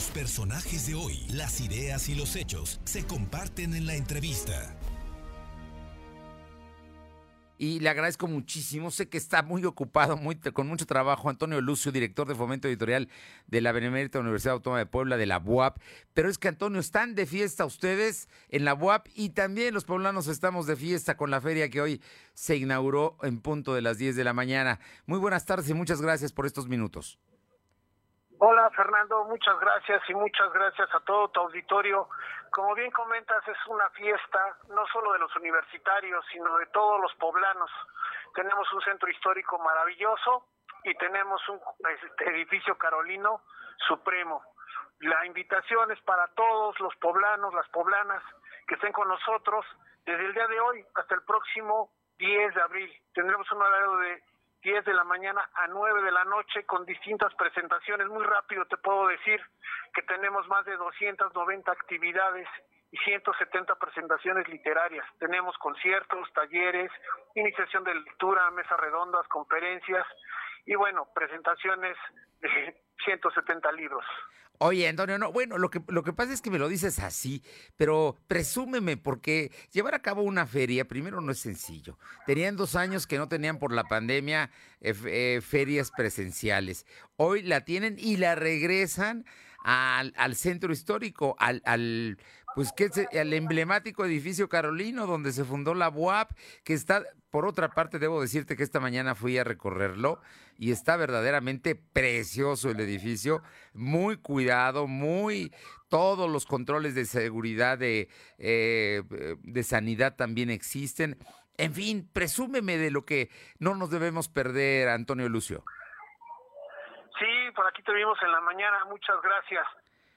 Los personajes de hoy, las ideas y los hechos se comparten en la entrevista y le agradezco muchísimo. Sé que está muy ocupado, muy, con mucho trabajo. Antonio Lucio, director de Fomento Editorial de la Benemérita Universidad Autónoma de Puebla, de la UAP. Pero es que, Antonio, están de fiesta ustedes en la UAP y también los poblanos estamos de fiesta con la feria que hoy se inauguró en punto de las 10 de la mañana. Muy buenas tardes y muchas gracias por estos minutos. Hola Fernando, muchas gracias y muchas gracias a todo tu auditorio. Como bien comentas, es una fiesta no solo de los universitarios, sino de todos los poblanos. Tenemos un centro histórico maravilloso y tenemos un este, edificio carolino supremo. La invitación es para todos los poblanos, las poblanas que estén con nosotros desde el día de hoy hasta el próximo 10 de abril. Tendremos un horario de 10 de la mañana a 9 de la noche con distintas presentaciones. Muy rápido te puedo decir que tenemos más de 290 actividades y 170 presentaciones literarias. Tenemos conciertos, talleres, iniciación de lectura, mesas redondas, conferencias y bueno, presentaciones de 170 libros. Oye, Antonio, no, bueno, lo que, lo que pasa es que me lo dices así, pero presúmeme, porque llevar a cabo una feria, primero no es sencillo. Tenían dos años que no tenían por la pandemia eh, eh, ferias presenciales. Hoy la tienen y la regresan al, al centro histórico, al, al pues que emblemático edificio carolino donde se fundó la UAP, que está, por otra parte, debo decirte que esta mañana fui a recorrerlo y está verdaderamente precioso el edificio, muy cuidado, muy todos los controles de seguridad de, eh, de sanidad también existen. En fin, presúmeme de lo que no nos debemos perder, Antonio Lucio. Por aquí te vimos en la mañana, muchas gracias.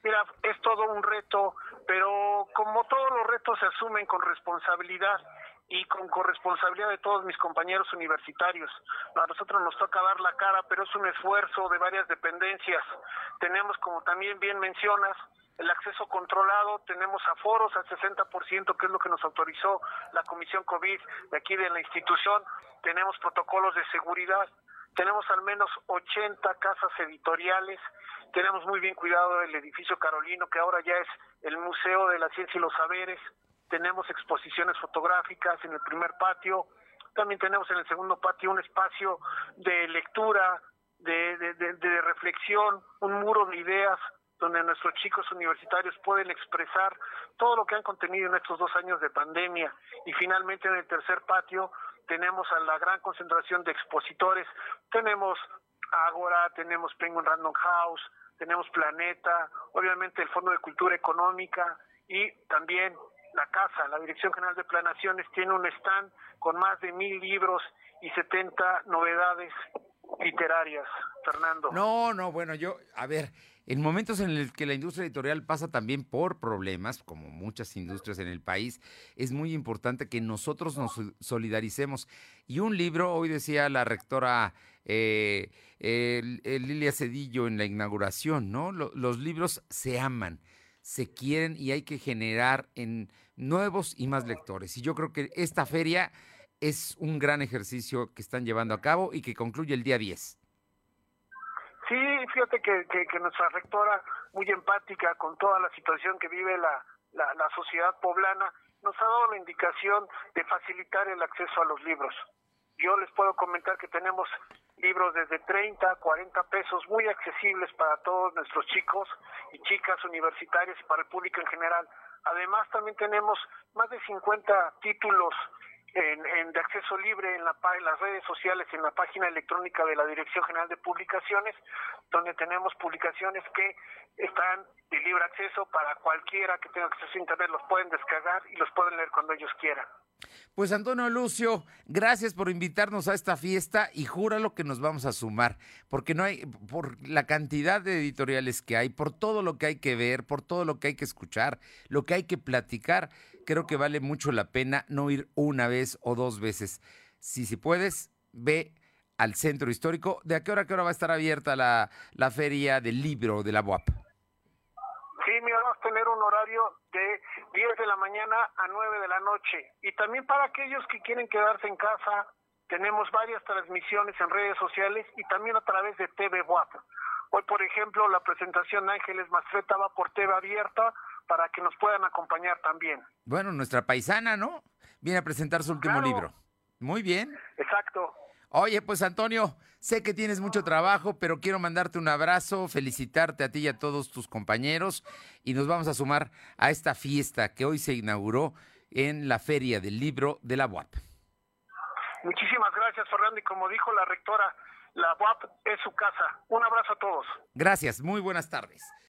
Mira, es todo un reto, pero como todos los retos se asumen con responsabilidad y con corresponsabilidad de todos mis compañeros universitarios. A nosotros nos toca dar la cara, pero es un esfuerzo de varias dependencias. Tenemos, como también bien mencionas, el acceso controlado, tenemos aforos al 60%, que es lo que nos autorizó la Comisión COVID de aquí de la institución, tenemos protocolos de seguridad, tenemos al menos 80 casas editoriales, tenemos muy bien cuidado el edificio Carolino, que ahora ya es el Museo de la Ciencia y los Saberes, tenemos exposiciones fotográficas en el primer patio, también tenemos en el segundo patio un espacio de lectura, de, de, reflexión, un muro de ideas donde nuestros chicos universitarios pueden expresar todo lo que han contenido en estos dos años de pandemia. Y finalmente en el tercer patio tenemos a la gran concentración de expositores. Tenemos Agora, tenemos Penguin Random House, tenemos Planeta, obviamente el Fondo de Cultura Económica y también la Casa, la Dirección General de Planaciones, tiene un stand con más de mil libros y 70 novedades literarias, Fernando. No, no, bueno, yo, a ver, en momentos en los que la industria editorial pasa también por problemas, como muchas industrias en el país, es muy importante que nosotros nos solidaricemos. Y un libro, hoy decía la rectora eh, Lilia Cedillo en la inauguración, ¿no? los libros se aman, se quieren y hay que generar en nuevos y más lectores. Y yo creo que esta feria es un gran ejercicio que están llevando a cabo y que concluye el día 10. Sí, fíjate que, nuestra rectora, muy empática con toda la situación que vive la, la, la sociedad poblana, nos ha dado la indicación de facilitar el acceso a los libros. Yo les puedo comentar que tenemos libros desde 30, 40 pesos, muy accesibles para todos nuestros chicos y chicas universitarias y para el público en general. Además, también tenemos más de 50 títulos en, de acceso libre en, la, en las redes sociales, en la página electrónica de la Dirección General de Publicaciones, donde tenemos publicaciones que están de libre acceso para cualquiera que tenga acceso a Internet, los pueden descargar y los pueden leer cuando ellos quieran. Pues Antonio Lucio, gracias por invitarnos a esta fiesta y júralo que nos vamos a sumar, porque no hay, por la cantidad de editoriales que hay, por todo lo que hay que ver, por todo lo que hay que escuchar, lo que hay que platicar, creo que vale mucho la pena no ir una vez o dos veces. Si, si puedes, ve al centro histórico. ¿De a qué hora, a qué hora va a estar abierta la, la feria del libro de la UAP? Sí, mira, vamos a tener un horario de 10 de la mañana a 9 de la noche. Y también para aquellos que quieren quedarse en casa, tenemos varias transmisiones en redes sociales y también a través de TV WAP. Hoy, por ejemplo, la presentación Ángeles Mastreta va por TV abierta para que nos puedan acompañar también. Bueno, nuestra paisana, ¿no? Viene a presentar su último libro. Muy bien. Exacto. Oye, pues Antonio, sé que tienes mucho trabajo, pero quiero mandarte un abrazo, felicitarte a ti y a todos tus compañeros y nos vamos a sumar a esta fiesta que hoy se inauguró en la Feria del Libro de la UAP. Muchísimas gracias, Fernando, y como dijo la rectora, la UAP es su casa. Un abrazo a todos. Gracias, muy buenas tardes.